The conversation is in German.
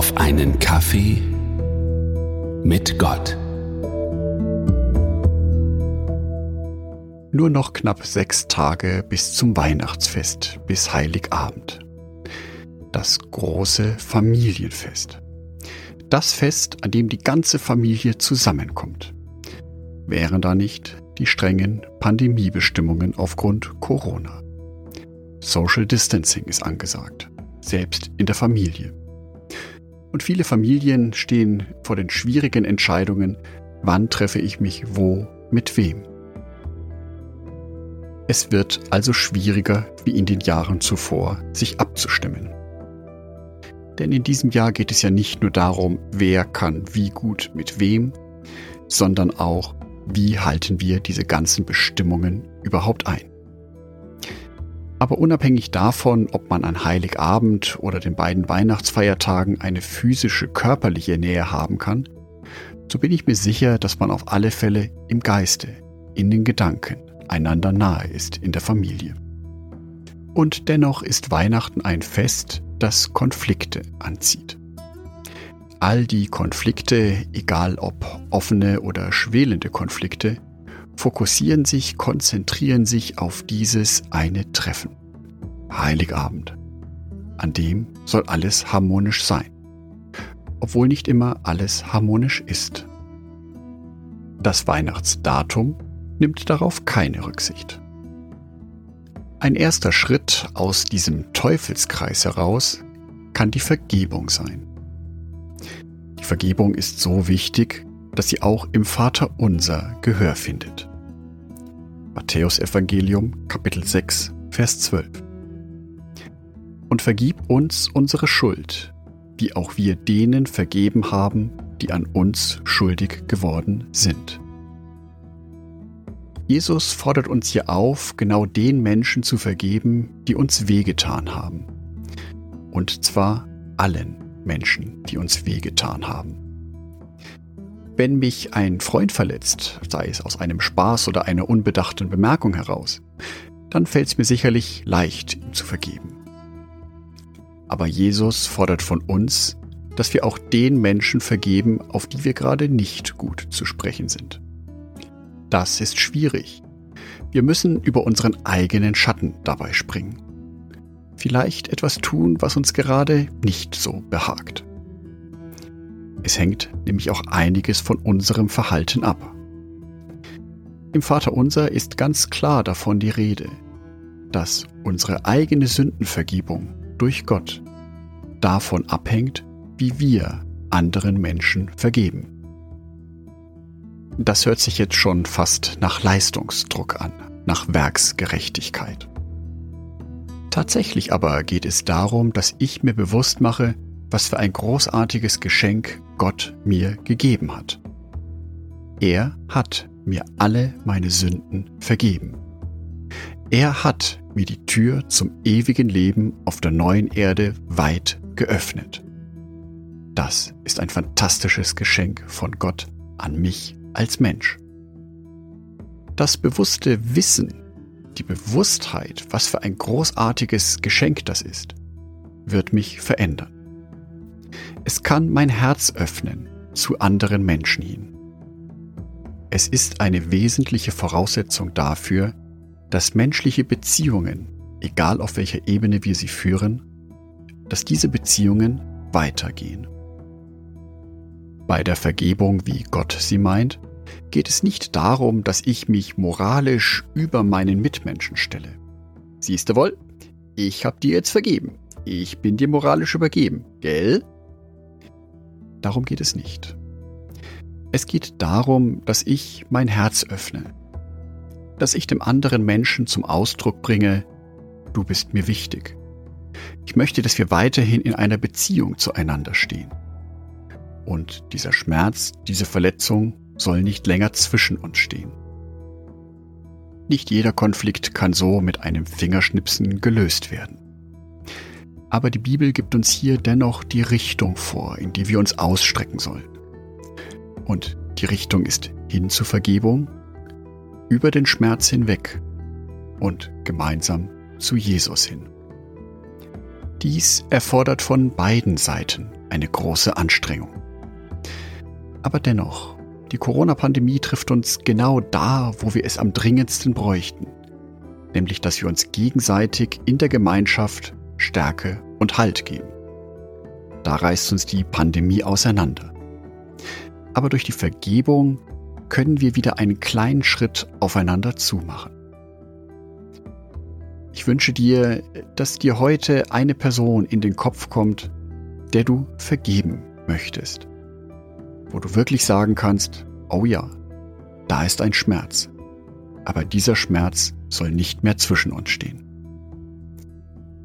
auf einen Kaffee mit Gott. Nur noch knapp sechs Tage bis zum Weihnachtsfest, bis Heiligabend. Das große Familienfest. Das Fest, an dem die ganze Familie zusammenkommt. Wären da nicht die strengen Pandemiebestimmungen aufgrund Corona. Social Distancing ist angesagt, selbst in der Familie. Und viele Familien stehen vor den schwierigen Entscheidungen, wann treffe ich mich wo mit wem. Es wird also schwieriger wie in den Jahren zuvor, sich abzustimmen. Denn in diesem Jahr geht es ja nicht nur darum, wer kann wie gut mit wem, sondern auch, wie halten wir diese ganzen Bestimmungen überhaupt ein. Aber unabhängig davon, ob man an Heiligabend oder den beiden Weihnachtsfeiertagen eine physische körperliche Nähe haben kann, so bin ich mir sicher, dass man auf alle Fälle im Geiste, in den Gedanken einander nahe ist in der Familie. Und dennoch ist Weihnachten ein Fest, das Konflikte anzieht. All die Konflikte, egal ob offene oder schwelende Konflikte, fokussieren sich, konzentrieren sich auf dieses eine Treffen. Heiligabend. An dem soll alles harmonisch sein. Obwohl nicht immer alles harmonisch ist. Das Weihnachtsdatum nimmt darauf keine Rücksicht. Ein erster Schritt aus diesem Teufelskreis heraus kann die Vergebung sein. Die Vergebung ist so wichtig, dass sie auch im Vater unser Gehör findet. Matthäus Evangelium Kapitel 6 Vers 12 Und vergib uns unsere Schuld, wie auch wir denen vergeben haben, die an uns schuldig geworden sind. Jesus fordert uns hier auf, genau den Menschen zu vergeben, die uns wehgetan haben. Und zwar allen Menschen, die uns wehgetan haben. Wenn mich ein Freund verletzt, sei es aus einem Spaß oder einer unbedachten Bemerkung heraus, dann fällt es mir sicherlich leicht, ihm zu vergeben. Aber Jesus fordert von uns, dass wir auch den Menschen vergeben, auf die wir gerade nicht gut zu sprechen sind. Das ist schwierig. Wir müssen über unseren eigenen Schatten dabei springen. Vielleicht etwas tun, was uns gerade nicht so behagt. Es hängt nämlich auch einiges von unserem Verhalten ab. Im Vaterunser ist ganz klar davon die Rede, dass unsere eigene Sündenvergebung durch Gott davon abhängt, wie wir anderen Menschen vergeben. Das hört sich jetzt schon fast nach Leistungsdruck an, nach Werksgerechtigkeit. Tatsächlich aber geht es darum, dass ich mir bewusst mache, was für ein großartiges Geschenk Gott mir gegeben hat. Er hat mir alle meine Sünden vergeben. Er hat mir die Tür zum ewigen Leben auf der neuen Erde weit geöffnet. Das ist ein fantastisches Geschenk von Gott an mich als Mensch. Das bewusste Wissen, die Bewusstheit, was für ein großartiges Geschenk das ist, wird mich verändern. Es kann mein Herz öffnen zu anderen Menschen hin. Es ist eine wesentliche Voraussetzung dafür, dass menschliche Beziehungen, egal auf welcher Ebene wir sie führen, dass diese Beziehungen weitergehen. Bei der Vergebung, wie Gott sie meint, geht es nicht darum, dass ich mich moralisch über meinen Mitmenschen stelle. Siehst du wohl, ich hab dir jetzt vergeben. Ich bin dir moralisch übergeben, gell? Darum geht es nicht. Es geht darum, dass ich mein Herz öffne, dass ich dem anderen Menschen zum Ausdruck bringe, du bist mir wichtig. Ich möchte, dass wir weiterhin in einer Beziehung zueinander stehen. Und dieser Schmerz, diese Verletzung soll nicht länger zwischen uns stehen. Nicht jeder Konflikt kann so mit einem Fingerschnipsen gelöst werden. Aber die Bibel gibt uns hier dennoch die Richtung vor, in die wir uns ausstrecken sollen. Und die Richtung ist hin zur Vergebung, über den Schmerz hinweg und gemeinsam zu Jesus hin. Dies erfordert von beiden Seiten eine große Anstrengung. Aber dennoch, die Corona-Pandemie trifft uns genau da, wo wir es am dringendsten bräuchten, nämlich dass wir uns gegenseitig in der Gemeinschaft Stärke und Halt geben. Da reißt uns die Pandemie auseinander. Aber durch die Vergebung können wir wieder einen kleinen Schritt aufeinander zumachen. Ich wünsche dir, dass dir heute eine Person in den Kopf kommt, der du vergeben möchtest. Wo du wirklich sagen kannst, oh ja, da ist ein Schmerz. Aber dieser Schmerz soll nicht mehr zwischen uns stehen.